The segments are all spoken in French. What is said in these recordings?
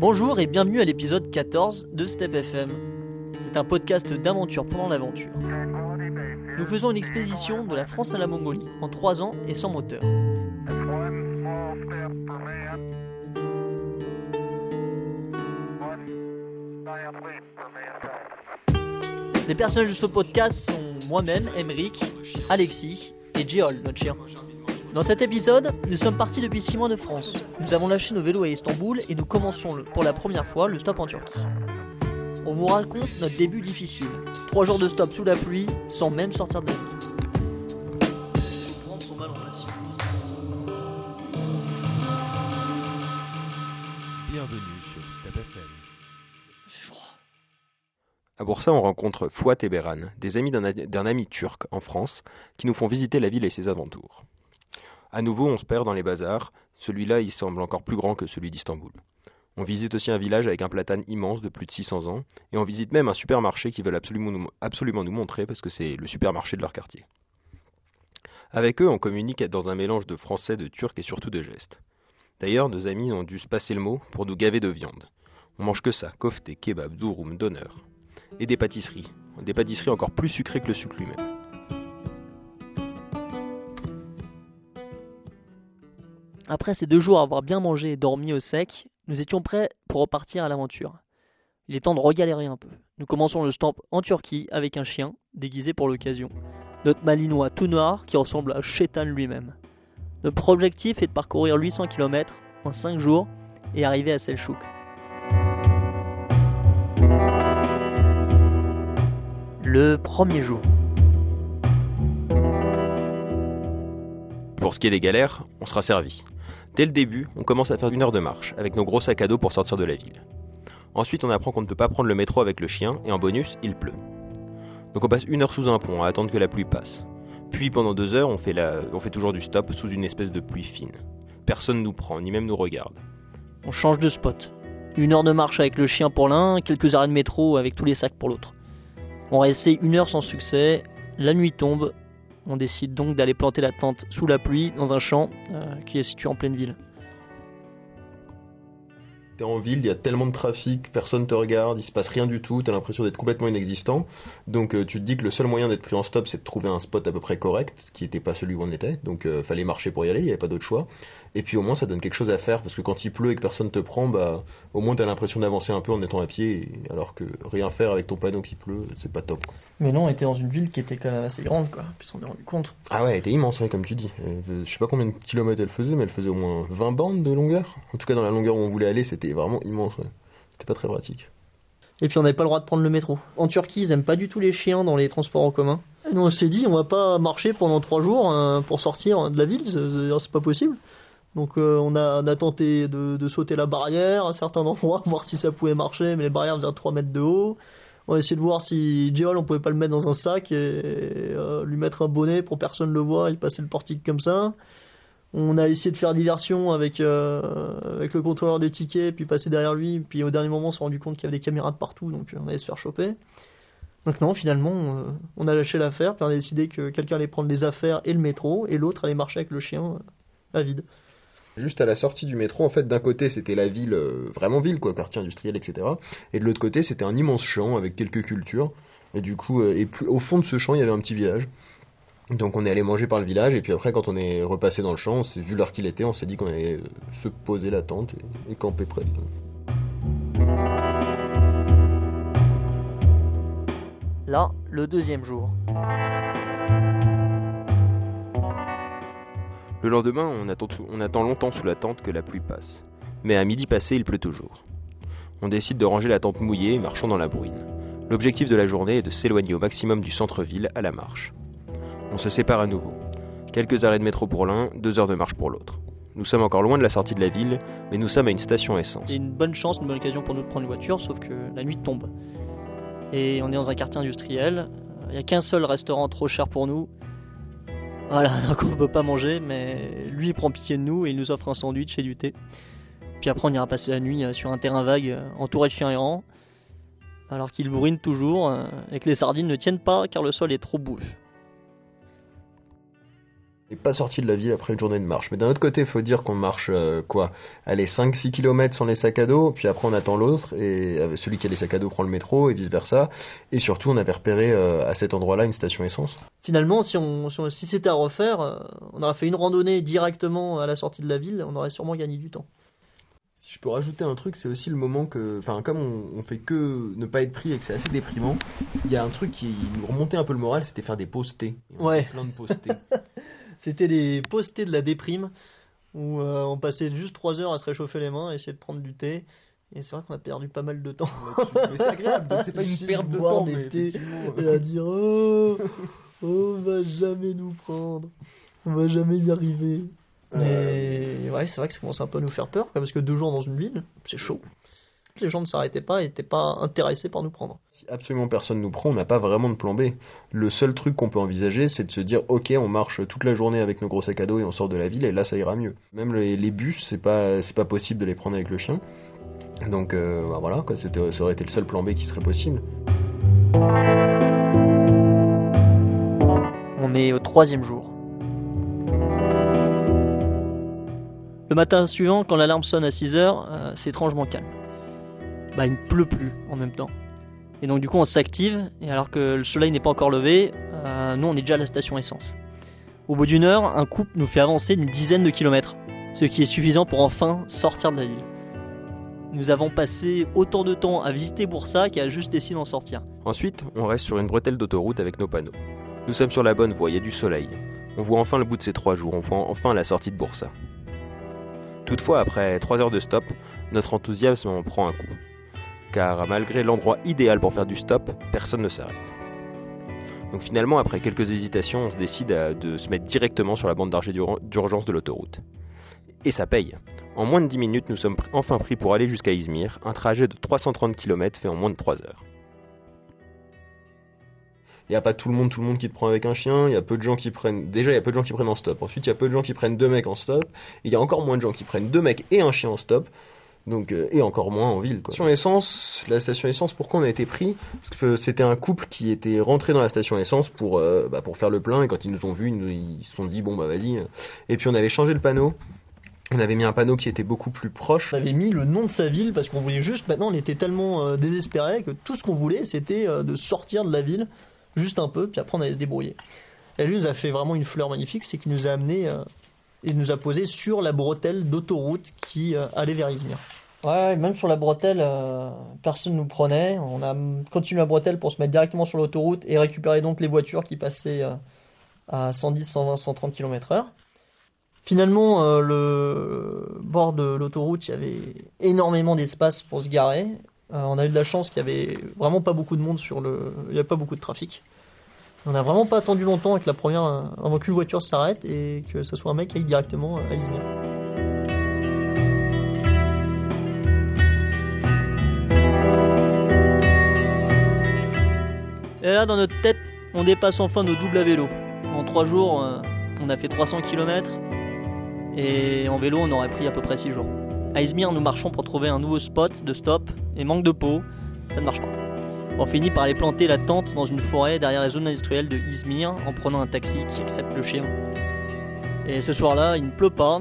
Bonjour et bienvenue à l'épisode 14 de Step FM. C'est un podcast d'aventure pendant l'aventure. Nous faisons une expédition de la France à la Mongolie en 3 ans et sans moteur. Les personnages de ce podcast sont moi-même, Emeric, Alexis et Geol, notre chien. Dans cet épisode, nous sommes partis depuis 6 mois de France. Nous avons lâché nos vélos à Istanbul et nous commençons pour la première fois le stop en Turquie. On vous raconte notre début difficile. 3 jours de stop sous la pluie sans même sortir de la ville. Prendre son mal en patience. Bienvenue sur Step FM. Froid. À Boursa, on rencontre Fouat et Beran, des amis d'un d'un ami turc en France, qui nous font visiter la ville et ses alentours. À nouveau, on se perd dans les bazars. Celui-là, il semble encore plus grand que celui d'Istanbul. On visite aussi un village avec un platane immense de plus de 600 ans, et on visite même un supermarché qu'ils veulent absolument nous, montrer parce que c'est le supermarché de leur quartier. Avec eux, on communique dans un mélange de français, de turc et surtout de gestes. D'ailleurs, nos amis ont dû se passer le mot pour nous gaver de viande. On mange que ça, kofte, kebab, durum, d'honneur. Et des pâtisseries. Des pâtisseries encore plus sucrées que le sucre lui-même. Après ces deux jours à avoir bien mangé et dormi au sec, nous étions prêts pour repartir à l'aventure. Il est temps de regalérer un peu. Nous commençons le stamp en Turquie avec un chien, déguisé pour l'occasion. Notre malinois tout noir qui ressemble à Shetan lui-même. Notre objectif est de parcourir 800 km en 5 jours et arriver à Selçuk. Le premier jour. Pour ce qui est des galères, on sera servi. Dès le début, on commence à faire une heure de marche, avec nos gros sacs à dos pour sortir de la ville. Ensuite, on apprend qu'on ne peut pas prendre le métro avec le chien, et en bonus, il pleut. Donc on passe une heure sous un pont à attendre que la pluie passe. Puis pendant deux heures, on fait, la... on fait toujours du stop sous une espèce de pluie fine. Personne nous prend, ni même nous regarde. On change de spot. Une heure de marche avec le chien pour l'un, quelques arrêts de métro avec tous les sacs pour l'autre. On réessaye une heure sans succès, la nuit tombe, on décide donc d'aller planter la tente sous la pluie dans un champ euh, qui est situé en pleine ville. T'es en ville, il y a tellement de trafic, personne te regarde, il se passe rien du tout, t'as l'impression d'être complètement inexistant. Donc euh, tu te dis que le seul moyen d'être pris en stop, c'est de trouver un spot à peu près correct, qui n'était pas celui où on était. Donc euh, fallait marcher pour y aller, il n'y avait pas d'autre choix. Et puis au moins ça donne quelque chose à faire, parce que quand il pleut et que personne te prend, bah au moins t'as l'impression d'avancer un peu en étant à pied, alors que rien faire avec ton panneau qui pleut, c'est pas top. quoi. Mais non, on était dans une ville qui était quand même assez grande, quoi. Puis on s'en est rendu compte. Ah ouais, elle était immense, ouais, comme tu dis. Euh, je sais pas combien de kilomètres elle faisait, mais elle faisait au moins 20 bandes de longueur. En tout cas, dans la longueur où on voulait aller, c'était vraiment immense. C'était pas très pratique. Et puis on n'avait pas le droit de prendre le métro. En Turquie, ils aiment pas du tout les chiens dans les transports en commun. Et on s'est dit, on va pas marcher pendant trois jours euh, pour sortir de la ville, c'est- pas possible. Donc euh, on, a, tenté de, sauter la barrière à certains endroits, voir si ça pouvait marcher, mais les barrières faisaient 3 mètres de haut. On a essayé de voir si Geol, on pouvait pas le mettre dans un sac et euh, lui mettre un bonnet pour personne le voit, il passait le portique comme ça. On a essayé de faire diversion avec, euh, avec le contrôleur des tickets, puis passer derrière lui, puis au dernier moment on s'est rendu compte qu'il y avait des caméras de partout, donc on allait se faire choper. Donc non, finalement, euh, on a lâché l'affaire, puis on a décidé que quelqu'un allait prendre les affaires et le métro, et l'autre allait marcher avec le chien euh, à vide. Juste à la sortie du métro, en fait, d'un côté, c'était la ville, euh, vraiment ville, quoi, quartier industriel, etc. Et de l'autre côté, c'était un immense champ avec quelques cultures. Et du coup, euh, et plus, au fond de ce champ, il y avait un petit village. Donc on est allé manger par le village, et puis après, quand on est repassé dans le champ, on s'est vu l'heure qu'il était, on s'est dit qu'on allait se poser la tente et, et camper près de... Là, le deuxième jour. Le lendemain, on attend, tout- on attend longtemps sous la tente que la pluie passe. Mais à midi passé, il pleut toujours. On décide de ranger la tente mouillée et marchons dans la bruine. L'objectif de la journée est de s'éloigner au maximum du centre-ville à la marche. On se sépare à nouveau. Quelques arrêts de métro pour l'un, deux heures de marche pour l'autre. Nous sommes encore loin de la sortie de la ville, mais nous sommes à une station essence. C'est une bonne chance, une bonne occasion pour nous de prendre une voiture, sauf que la nuit tombe. Et on est dans un quartier industriel. Il n'y a qu'un seul restaurant trop cher pour nous. Voilà, donc on peut pas manger, mais lui prend pitié de nous et il nous offre un sandwich et du thé. Puis après on ira passer la nuit euh, sur un terrain vague euh, entouré de chiens errants, alors qu'il bruine toujours euh, et que les sardines ne tiennent pas car le sol est trop boueux. Et pas sorti de la ville après une journée de marche. Mais d'un autre côté, il faut dire qu'on marche euh, quoi? Allez, 5-6 km sans les sacs à dos, puis après on attend l'autre, et euh, celui qui a les sacs à dos prend le métro, et vice-versa. Et surtout, on avait repéré euh, à cet endroit-là une station essence. Finalement, si, on, si, on- si c'était à refaire, euh, on aurait fait une randonnée directement à la sortie de la ville, on aurait sûrement gagné du temps. Si je peux rajouter un truc, c'est aussi le moment que, enfin, comme on, on fait que ne pas être pris et que c'est assez déprimant, il y a un truc qui nous remontait un peu le moral, c'était faire des on a Ouais. Plein de postés. C'était des postés de la déprime, où euh, on passait juste 3 heures à se réchauffer les mains, à essayer de prendre du thé. Et c'est vrai qu'on a perdu pas mal de temps. mais c'est agréable, donc c'est pas une perte de temps, mais Et à dire oh, oh, on va jamais nous prendre, on va jamais y arriver. Euh, Mais ouais, c'est vrai que ça commence un peu à nous faire peur, parce que deux jours dans une ville, c'est chaud. Les gens ne s'arrêtaient pas et n'étaient pas intéressés par nous prendre. Si absolument personne nous prend, on n'a pas vraiment de plan B. Le seul truc qu'on peut envisager, c'est de se dire, ok, on marche toute la journée avec nos gros sacs à dos et on sort de la ville, et là, ça ira mieux. Même les, les bus, c'est pas, c'est pas possible de les prendre avec le chien. Donc euh, bah voilà, quoi, ça aurait été le seul plan B qui serait possible. On est au troisième jour. Le matin suivant, quand l'alarme sonne à 6 heures, euh, c'est étrangement calme. Bah, il ne pleut plus en même temps. Et donc, du coup, on s'active, et alors que le soleil n'est pas encore levé, euh, nous, on est déjà à la station essence. Au bout d'une heure, un couple nous fait avancer d'une dizaine de kilomètres, ce qui est suffisant pour enfin sortir de la ville. Nous avons passé autant de temps à visiter Boursa qu'à juste décider d'en sortir. Ensuite, on reste sur une bretelle d'autoroute avec nos panneaux. Nous sommes sur la bonne voie, il y a du soleil. On voit enfin le bout de ces trois jours, on voit enfin la sortie de Boursa. Toutefois, après trois heures de stop, notre enthousiasme en prend un coup. Car malgré l'endroit idéal pour faire du stop, personne ne s'arrête. Donc finalement, après quelques hésitations, on se décide de se mettre directement sur la bande d'ur- d'urgence de l'autoroute. Et ça paye. En moins de 10 minutes, nous sommes enfin pris pour aller jusqu'à Izmir, un trajet de 330 km fait en moins de 3 heures. Il n'y a pas tout le monde, tout le monde qui te prend avec un chien. Il y a peu de gens qui prennent. Déjà, il y a peu de gens qui prennent en stop. Ensuite, il y a peu de gens qui prennent deux mecs en stop. Il y a encore moins de gens qui prennent deux mecs et un chien en stop. Donc, euh, et encore moins en ville. Quoi. Station essence, la station essence, pourquoi on a été pris? Parce que c'était un couple qui était rentré dans la station essence pour, euh, bah, pour faire le plein. Et quand ils nous ont vus, ils, nous- ils se sont dit bon bah vas-y. Et puis on avait changé le panneau. On avait mis un panneau qui était beaucoup plus proche. On avait mis le nom de sa ville parce qu'on voulait juste. Maintenant, on était tellement euh, désespérés que tout ce qu'on voulait, c'était euh, de sortir de la ville, juste un peu, puis après on allait se débrouiller. Et lui nous a fait vraiment une fleur magnifique, c'est qu'il nous a amené, euh, il nous a posé sur la bretelle d'autoroute qui euh, allait vers Izmir. Ouais, même sur la bretelle, euh, personne nous prenait. On a continué la bretelle pour se mettre directement sur l'autoroute et récupérer donc les voitures qui passaient euh, à 110, 120, 130 km/h. Finalement, le bord de l'autoroute, il y avait énormément d'espace pour se garer. On a eu de la chance qu'il y avait vraiment pas beaucoup de monde sur le, il y avait pas beaucoup de trafic. On n'a vraiment pas attendu longtemps avec la première, avant qu'une voiture s'arrête et que ce soit un mec qui aille directement à Izmir. Et là, dans notre tête, on dépasse enfin nos doubles à vélo. En trois jours, euh, on a fait 300 km et en vélo, on aurait pris à peu près 6 jours. À Izmir, nous marchons pour trouver un nouveau spot de stop et manque de peau, ça ne marche pas. On finit par aller planter la tente dans une forêt derrière la zone industrielle de Izmir en prenant un taxi qui accepte le chien. Et ce soir-là, il ne pleut pas,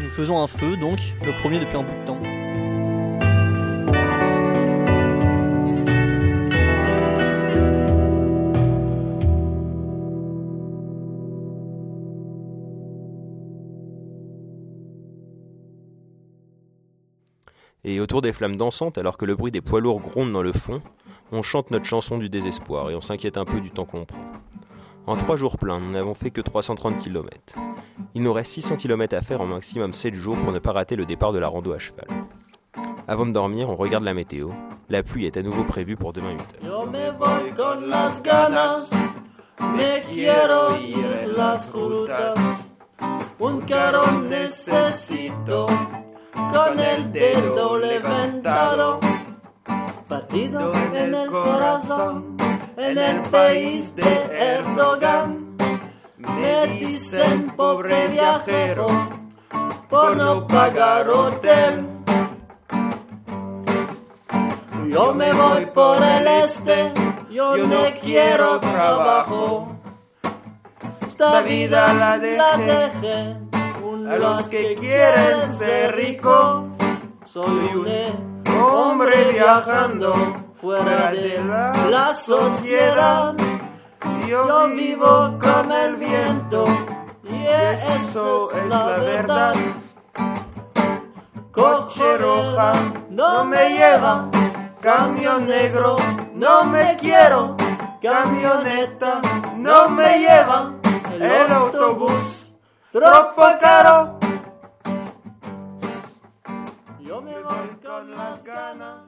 nous faisons un feu donc, le premier depuis un bout de temps. Autour des flammes dansantes, alors que le bruit des poids lourds gronde dans le fond, on chante notre chanson du désespoir et on s'inquiète un peu du temps qu'on prend. En trois jours pleins, nous n'avons fait que 330 km. Il nous reste 600 km à faire en maximum 7 jours pour ne pas rater le départ de la rando à cheval. Avant de dormir, on regarde la météo. La pluie est à nouveau prévue pour demain 8h. Yo me voy con el dedo levantado, partido en el corazón, en el país de Erdogan. Me dicen pobre viajero, por no pagar hotel. Yo me voy por el este, yo no quiero trabajo. esta vida la dejé. A los que quieren ser rico, soy un hombre viajando fuera de la sociedad. Yo vivo con el viento y eso es la verdad. Coche roja no me lleva, camión negro no me quiero, camioneta no me lleva, el autobús troppo caro. Yo me voy con las ganas,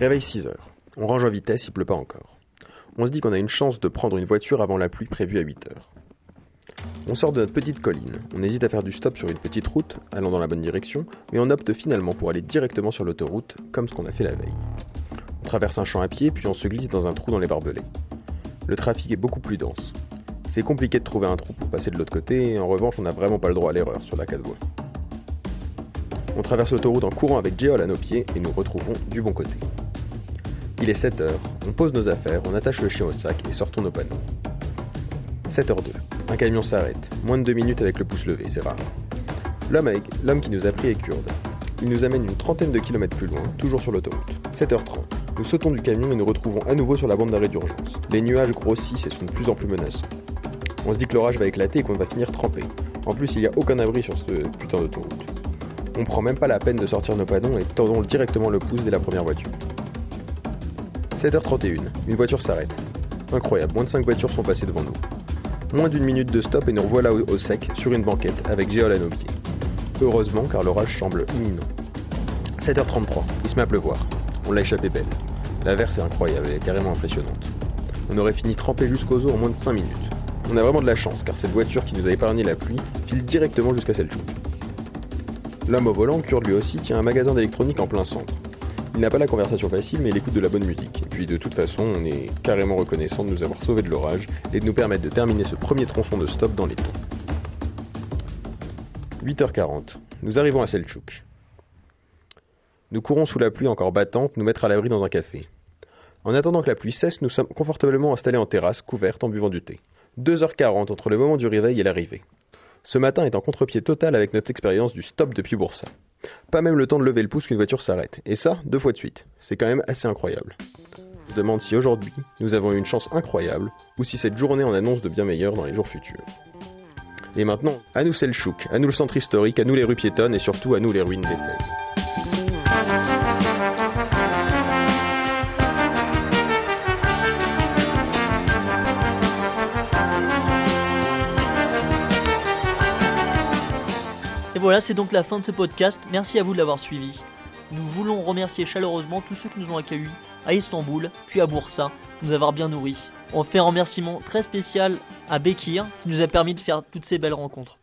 Réveil 6 heures. On range en vitesse, il pleut pas encore. On se dit qu'on a une chance de prendre une voiture avant la pluie prévue à 8 heures. On sort de notre petite colline, on hésite à faire du stop sur une petite route, allant dans la bonne direction, mais on opte finalement pour aller directement sur l'autoroute, comme ce qu'on a fait la veille. On traverse un champ à pied, puis on se glisse dans un trou dans les barbelés. Le trafic est beaucoup plus dense. C'est compliqué de trouver un trou pour passer de l'autre côté, et en revanche, on n'a vraiment pas le droit à l'erreur sur la 4 voies. On traverse l'autoroute en courant avec Géol à nos pieds et nous retrouvons du bon côté. Il est 7 heures, on pose nos affaires, on attache le chien au sac et sortons nos panneaux. 7h02. Un camion s'arrête. Moins de 2 minutes avec le pouce levé, c'est rare. L'homme qui nous a pris est kurde. Il nous amène une trentaine de kilomètres plus loin, toujours sur l'autoroute. 7h30. Nous sautons du camion et nous retrouvons à nouveau sur la bande d'arrêt d'urgence. Les nuages grossissent et sont de plus en plus menaçants. On se dit que l'orage va éclater et qu'on va finir trempé. En plus, il n'y a aucun abri sur ce putain d'autoroute. On prend même pas la peine de sortir nos panneaux et tordons directement le pouce dès la première voiture. 7h31, une voiture s'arrête. Incroyable, moins de 5 voitures sont passées devant nous. Moins d'une minute de stop et nous revoilà au, sec, sur une banquette, avec Géol à nos pieds. Heureusement, car l'orage semble imminent. 7h33, il se met à pleuvoir. On l'a échappé belle. La verse est incroyable, elle est carrément impressionnante. On aurait fini trempé jusqu'aux os en moins de 5 minutes. On a vraiment de la chance, car cette voiture qui nous a épargné la pluie file directement jusqu'à Selchouk. L'homme au volant, kurde lui aussi, tient un magasin d'électronique en plein centre. Il n'a pas la conversation facile, mais il écoute de la bonne musique. Puis de toute façon, on est carrément reconnaissant de nous avoir sauvés de l'orage et de nous permettre de terminer ce premier tronçon de stop dans les temps. 8h40. Nous arrivons à Selchouk. Nous courons sous la pluie encore battante, nous mettre à l'abri dans un café. En attendant que la pluie cesse, nous sommes confortablement installés en terrasse, couverte, en buvant du thé. 2h40 entre le moment du réveil et l'arrivée. Ce matin est en contre-pied total avec notre expérience du stop depuis Boursa. Pas même le temps de lever le pouce qu'une voiture s'arrête. Et ça, deux fois de suite. C'est quand même assez incroyable. Je demande si aujourd'hui, nous avons eu une chance incroyable, ou si cette journée en annonce de bien meilleur dans les jours futurs. Et maintenant, à nous Selchouk, à nous le centre historique, à nous les rues piétonnes et surtout à nous les ruines des. Voilà, c'est donc la fin de ce podcast. Merci à vous de l'avoir suivi. Nous voulons remercier chaleureusement tous ceux qui nous ont accueillis à Istanbul, puis à Bursa, de nous avoir bien nourris. On fait un remerciement très spécial à Bekir, qui nous a permis de faire toutes ces belles rencontres.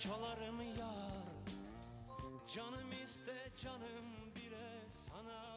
çalarım yar Canım iste canım bile sana.